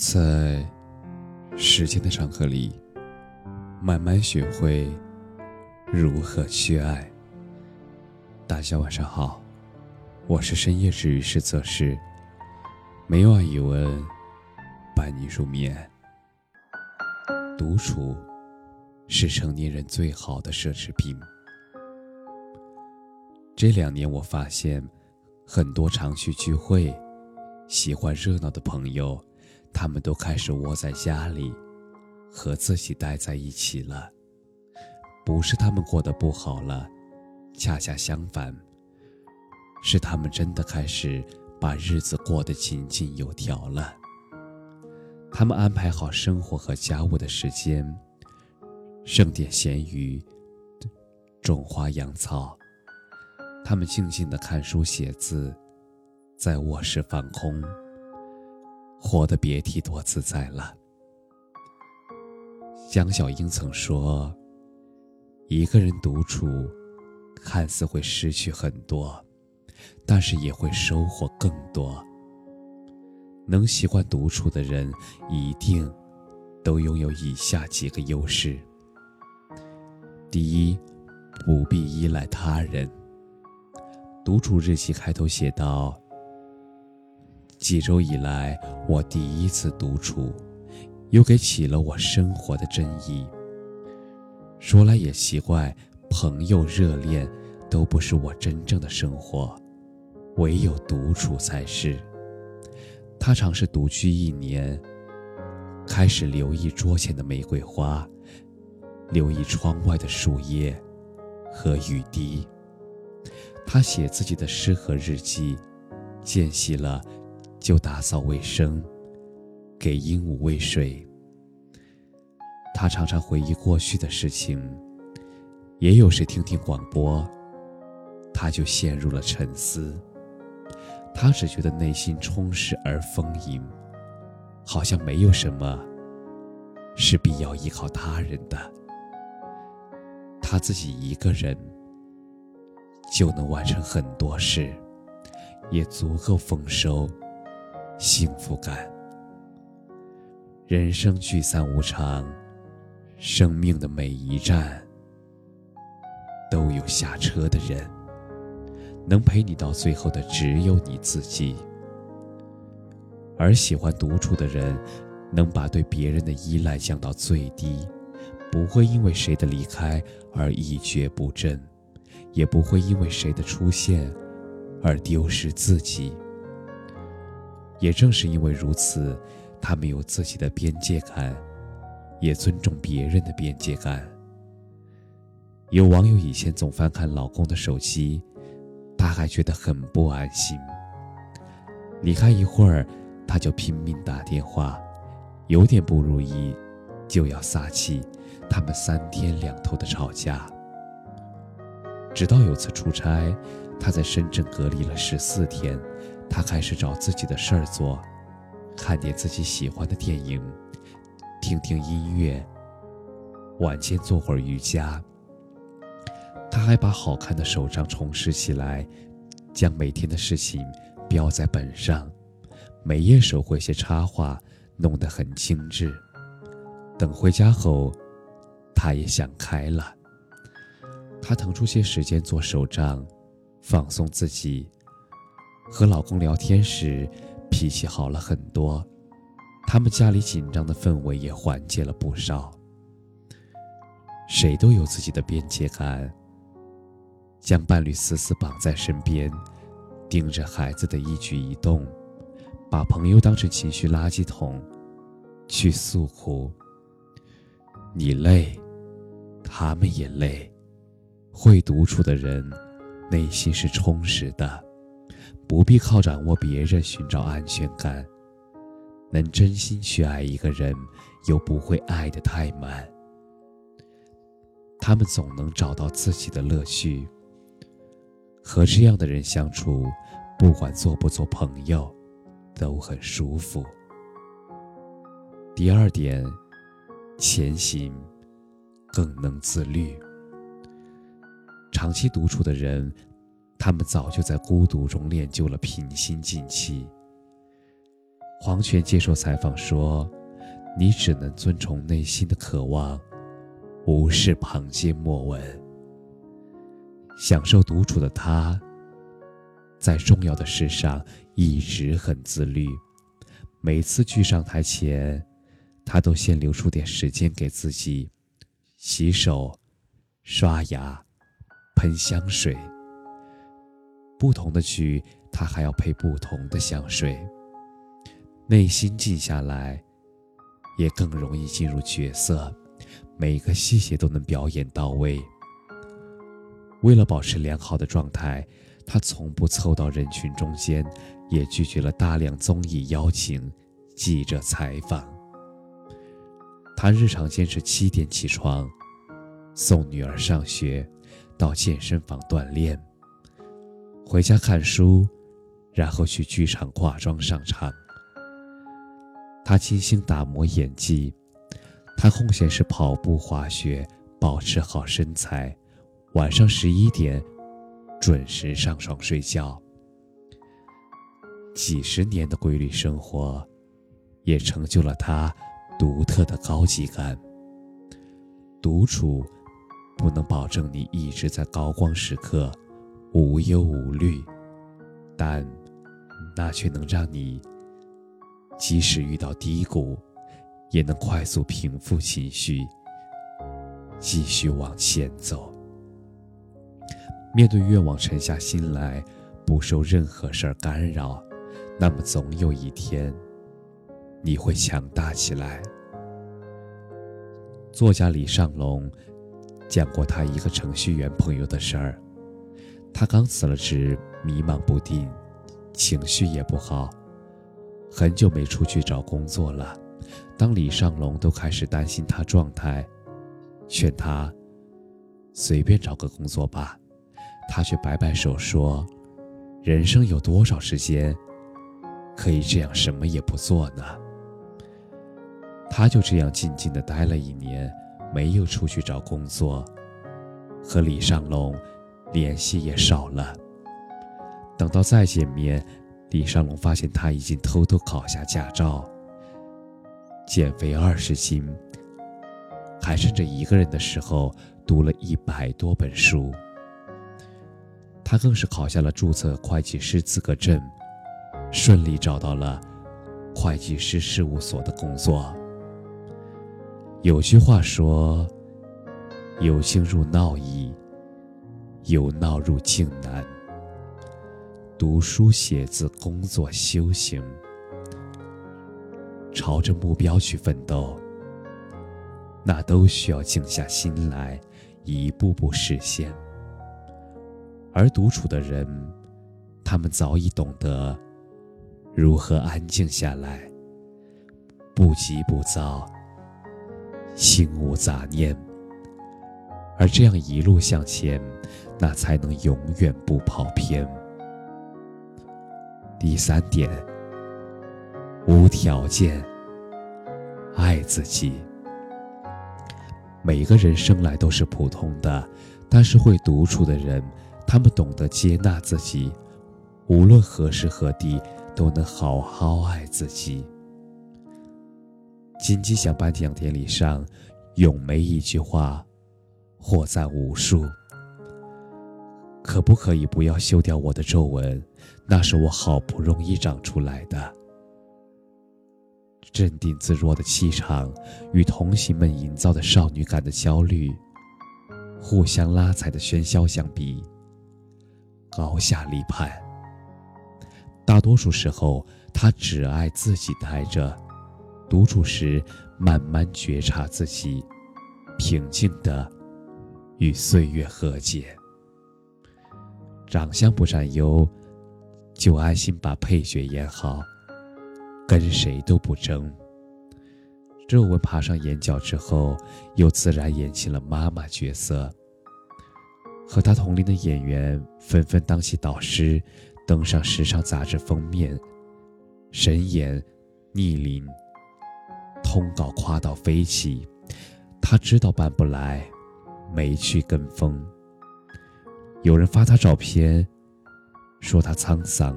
在时间的长河里，慢慢学会如何去爱。大家晚上好，我是深夜治愈师泽师，每晚一文伴你入眠。独处是成年人最好的奢侈品。这两年，我发现很多常去聚会、喜欢热闹的朋友。他们都开始窝在家里，和自己待在一起了。不是他们过得不好了，恰恰相反，是他们真的开始把日子过得井井有条了。他们安排好生活和家务的时间，剩点闲余，种花养草。他们静静的看书写字，在卧室放空。活得别提多自在了。江小英曾说：“一个人独处，看似会失去很多，但是也会收获更多。能习惯独处的人，一定都拥有以下几个优势：第一，不必依赖他人。独处日记开头写道。”几周以来，我第一次独处，又给起了我生活的真意。说来也奇怪，朋友、热恋都不是我真正的生活，唯有独处才是。他尝试独居一年，开始留意桌前的玫瑰花，留意窗外的树叶和雨滴。他写自己的诗和日记，间隙了。就打扫卫生，给鹦鹉喂水。他常常回忆过去的事情，也有时听听广播，他就陷入了沉思。他只觉得内心充实而丰盈，好像没有什么是必要依靠他人的。他自己一个人就能完成很多事，也足够丰收。幸福感。人生聚散无常，生命的每一站都有下车的人，能陪你到最后的只有你自己。而喜欢独处的人，能把对别人的依赖降到最低，不会因为谁的离开而一蹶不振，也不会因为谁的出现而丢失自己。也正是因为如此，他没有自己的边界感，也尊重别人的边界感。有网友以前总翻看老公的手机，他还觉得很不安心。离开一会儿，他就拼命打电话，有点不如意就要撒气，他们三天两头的吵架。直到有次出差，他在深圳隔离了十四天。他开始找自己的事儿做，看点自己喜欢的电影，听听音乐，晚间做会儿瑜伽。他还把好看的手账重拾起来，将每天的事情标在本上，每页手绘些插画，弄得很精致。等回家后，他也想开了。他腾出些时间做手账，放松自己。和老公聊天时，脾气好了很多，他们家里紧张的氛围也缓解了不少。谁都有自己的边界感，将伴侣死死绑在身边，盯着孩子的一举一动，把朋友当成情绪垃圾桶去诉苦。你累，他们也累。会独处的人，内心是充实的。不必靠掌握别人寻找安全感，能真心去爱一个人，又不会爱得太满。他们总能找到自己的乐趣。和这样的人相处，不管做不做朋友，都很舒服。第二点，前行更能自律。长期独处的人。他们早就在孤独中练就了平心静气。黄泉接受采访说：“你只能遵从内心的渴望，无视旁街莫闻。”享受独处的他，在重要的事上一直很自律。每次去上台前，他都先留出点时间给自己，洗手、刷牙、喷香水。不同的剧，他还要配不同的香水。内心静下来，也更容易进入角色，每个细节都能表演到位。为了保持良好的状态，他从不凑到人群中间，也拒绝了大量综艺邀请、记者采访。他日常坚持七点起床，送女儿上学，到健身房锻炼，回家看书，然后去剧场化妆上场。他精心打磨演技，他空闲时跑步、滑雪，保持好身材。晚上十一点准时上床睡觉。几十年的规律生活，也成就了他独特的高级感。独处不能保证你一直在高光时刻无忧无虑，但那却能让你。即使遇到低谷，也能快速平复情绪，继续往前走。面对愿望沉下心来，不受任何事儿干扰，那么总有一天，你会强大起来。作家李尚龙讲过他一个程序员朋友的事儿，他刚辞了职，迷茫不定，情绪也不好。很久没出去找工作了，当李尚龙都开始担心他状态，劝他随便找个工作吧，他却摆摆手说：“人生有多少时间可以这样什么也不做呢？”他就这样静静的待了一年，没有出去找工作，和李尚龙联系也少了。等到再见面。李尚龙发现他已经偷偷考下驾照，减肥二十斤，还趁着一个人的时候读了一百多本书。他更是考下了注册会计师资格证，顺利找到了会计师事务所的工作。有句话说：“由静入闹矣，由闹入静难。”读书、写字、工作、修行，朝着目标去奋斗，那都需要静下心来，一步步实现。而独处的人，他们早已懂得如何安静下来，不急不躁，心无杂念，而这样一路向前，那才能永远不跑偏。第三点，无条件爱自己。每个人生来都是普通的，但是会独处的人，他们懂得接纳自己，无论何时何地都能好好爱自己。金鸡奖颁奖典礼上，咏梅一句话，获赞无数。可不可以不要修掉我的皱纹？那是我好不容易长出来的。镇定自若的气场与同行们营造的少女感的焦虑，互相拉踩的喧嚣相比，高下立判。大多数时候，他只爱自己待着，独处时慢慢觉察自己，平静的与岁月和解。长相不占优，就安心把配角演好，跟谁都不争。皱纹爬上眼角之后，又自然演起了妈妈角色。和他同龄的演员纷纷当起导师，登上时尚杂志封面，神颜、逆鳞，通稿夸到飞起。他知道办不来，没去跟风。有人发他照片，说他沧桑、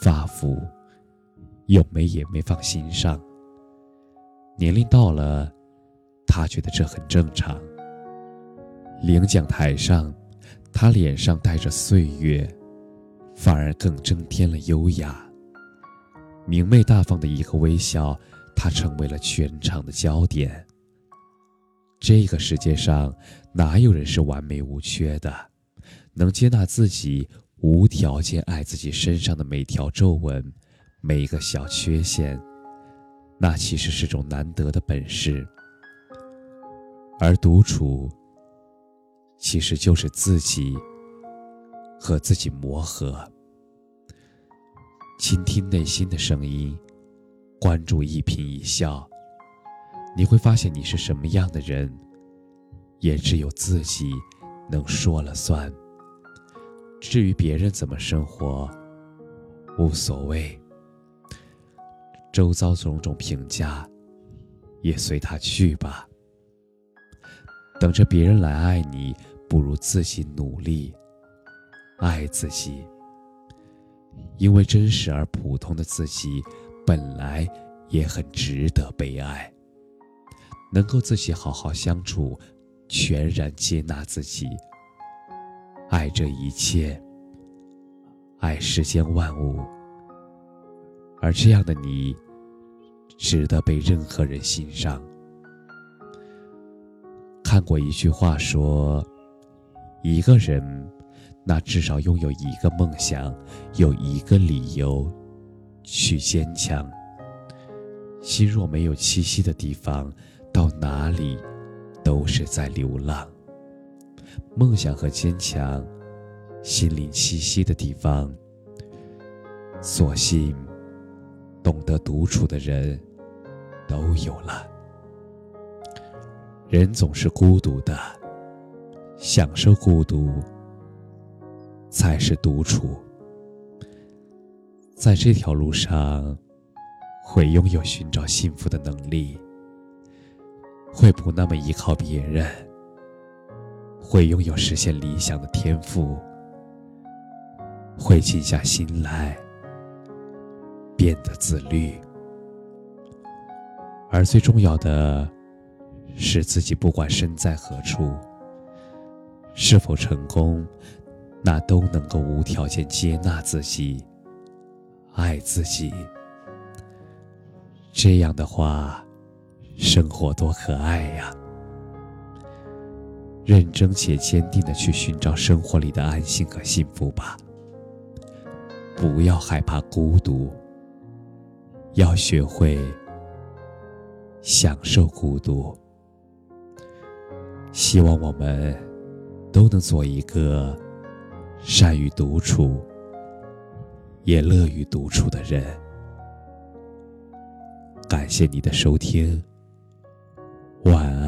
发福，有没也没放心上。年龄到了，他觉得这很正常。领奖台上，他脸上带着岁月，反而更增添了优雅。明媚大方的一个微笑，他成为了全场的焦点。这个世界上，哪有人是完美无缺的？能接纳自己，无条件爱自己身上的每条皱纹，每一个小缺陷，那其实是种难得的本事。而独处。其实就是自己和自己磨合，倾听内心的声音，关注一颦一笑，你会发现你是什么样的人，也只有自己能说了算。至于别人怎么生活，无所谓，周遭种种评价，也随他去吧。等着别人来爱你，不如自己努力爱自己。因为真实而普通的自己，本来也很值得被爱。能够自己好好相处，全然接纳自己，爱这一切，爱世间万物。而这样的你，值得被任何人欣赏。看过一句话说：“一个人，那至少拥有一个梦想，有一个理由去坚强。心若没有栖息的地方，到哪里都是在流浪。梦想和坚强，心灵栖息的地方，所幸懂得独处的人都有了。”人总是孤独的，享受孤独才是独处。在这条路上，会拥有寻找幸福的能力，会不那么依靠别人，会拥有实现理想的天赋，会静下心来变得自律，而最重要的。是自己不管身在何处，是否成功，那都能够无条件接纳自己，爱自己。这样的话，生活多可爱呀！认真且坚定的去寻找生活里的安心和幸福吧。不要害怕孤独，要学会享受孤独。希望我们都能做一个善于独处、也乐于独处的人。感谢你的收听，晚安。